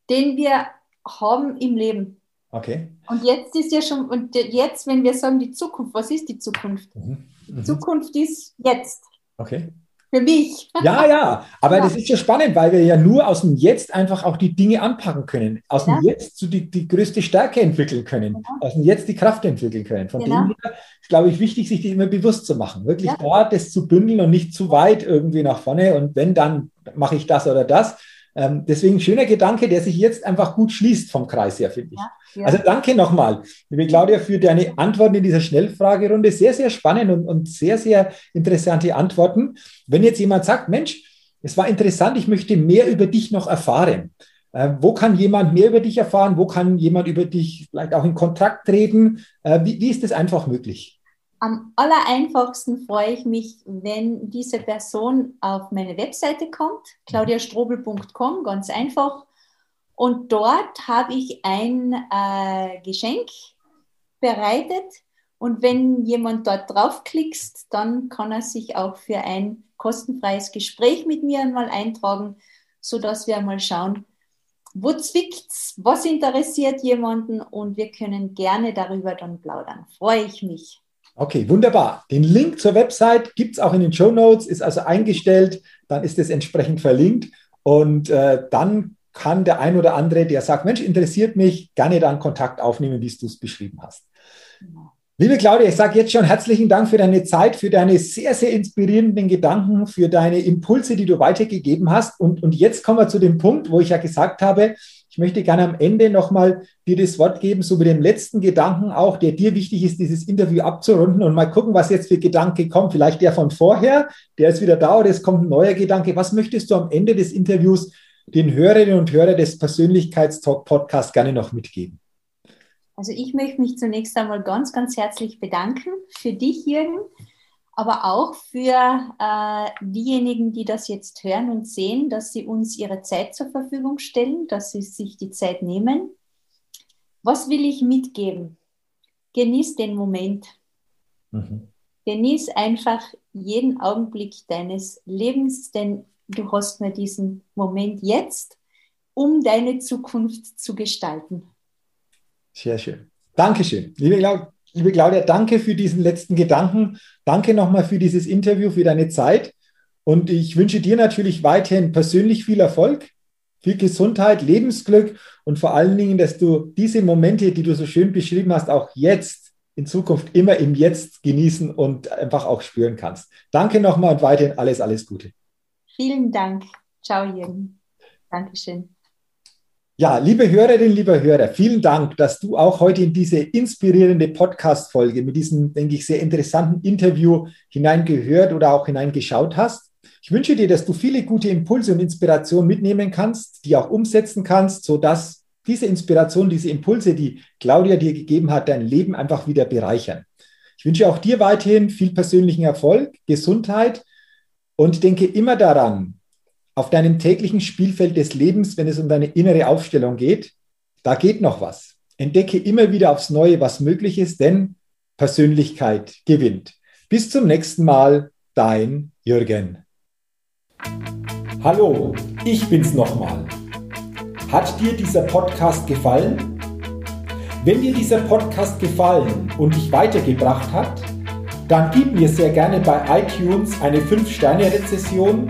den wir haben im Leben. Okay. Und jetzt ist ja schon, und jetzt, wenn wir sagen, die Zukunft, was ist die Zukunft? Mhm. Mhm. Zukunft ist jetzt. Okay. Für mich. Ja, ja, aber ja. das ist ja spannend, weil wir ja nur aus dem Jetzt einfach auch die Dinge anpacken können. Aus ja. dem Jetzt zu die, die größte Stärke entwickeln können. Genau. Aus dem Jetzt die Kraft entwickeln können. Von dem her ist, glaube ich, wichtig, sich das immer bewusst zu machen. Wirklich ja. da das zu bündeln und nicht zu weit irgendwie nach vorne. Und wenn, dann mache ich das oder das. Ähm, deswegen schöner Gedanke, der sich jetzt einfach gut schließt vom Kreis her, finde ich. Ja, ja. Also danke nochmal, liebe Claudia, für deine Antworten in dieser Schnellfragerunde. Sehr, sehr spannend und, und sehr, sehr interessante Antworten. Wenn jetzt jemand sagt, Mensch, es war interessant, ich möchte mehr über dich noch erfahren. Äh, wo kann jemand mehr über dich erfahren? Wo kann jemand über dich vielleicht auch in Kontakt treten? Äh, wie, wie ist das einfach möglich? Am allereinfachsten freue ich mich, wenn diese Person auf meine Webseite kommt, claudiastrobel.com, ganz einfach. Und dort habe ich ein äh, Geschenk bereitet. Und wenn jemand dort draufklickst, dann kann er sich auch für ein kostenfreies Gespräch mit mir einmal eintragen, sodass wir einmal schauen, wo zwickt's, was interessiert jemanden und wir können gerne darüber dann plaudern. Freue ich mich. Okay, wunderbar. Den Link zur Website gibt es auch in den Show Notes, ist also eingestellt, dann ist es entsprechend verlinkt und äh, dann kann der ein oder andere, der sagt, Mensch, interessiert mich, gerne dann Kontakt aufnehmen, wie du es beschrieben hast. Genau. Liebe Claudia, ich sage jetzt schon herzlichen Dank für deine Zeit, für deine sehr, sehr inspirierenden Gedanken, für deine Impulse, die du weitergegeben hast. Und, und jetzt kommen wir zu dem Punkt, wo ich ja gesagt habe, möchte gerne am Ende nochmal dir das Wort geben, so mit dem letzten Gedanken auch, der dir wichtig ist, dieses Interview abzurunden und mal gucken, was jetzt für Gedanke kommt. Vielleicht der von vorher, der ist wieder da oder es kommt ein neuer Gedanke. Was möchtest du am Ende des Interviews den Hörerinnen und Hörern des Persönlichkeitstalk Podcasts gerne noch mitgeben? Also ich möchte mich zunächst einmal ganz, ganz herzlich bedanken für dich, Jürgen, aber auch für äh, diejenigen, die das jetzt hören und sehen, dass sie uns ihre Zeit zur Verfügung stellen, dass sie sich die Zeit nehmen. Was will ich mitgeben? Genieß den Moment. Mhm. Genieß einfach jeden Augenblick deines Lebens, denn du hast nur diesen Moment jetzt, um deine Zukunft zu gestalten. Sehr schön. Dankeschön. Liebe, liebe Claudia, danke für diesen letzten Gedanken. Danke nochmal für dieses Interview, für deine Zeit. Und ich wünsche dir natürlich weiterhin persönlich viel Erfolg, viel Gesundheit, Lebensglück und vor allen Dingen, dass du diese Momente, die du so schön beschrieben hast, auch jetzt in Zukunft immer im Jetzt genießen und einfach auch spüren kannst. Danke nochmal und weiterhin alles, alles Gute. Vielen Dank. Ciao, Jürgen. Dankeschön. Ja, liebe Hörerinnen, liebe Hörer, vielen Dank, dass du auch heute in diese inspirierende Podcast-Folge mit diesem, denke ich, sehr interessanten Interview hineingehört oder auch hineingeschaut hast. Ich wünsche dir, dass du viele gute Impulse und Inspirationen mitnehmen kannst, die auch umsetzen kannst, sodass diese Inspiration, diese Impulse, die Claudia dir gegeben hat, dein Leben einfach wieder bereichern. Ich wünsche auch dir weiterhin viel persönlichen Erfolg, Gesundheit und denke immer daran, auf deinem täglichen Spielfeld des Lebens, wenn es um deine innere Aufstellung geht, da geht noch was. Entdecke immer wieder aufs Neue, was möglich ist, denn Persönlichkeit gewinnt. Bis zum nächsten Mal, dein Jürgen. Hallo, ich bin's nochmal. Hat dir dieser Podcast gefallen? Wenn dir dieser Podcast gefallen und dich weitergebracht hat, dann gib mir sehr gerne bei iTunes eine 5-Sterne-Rezession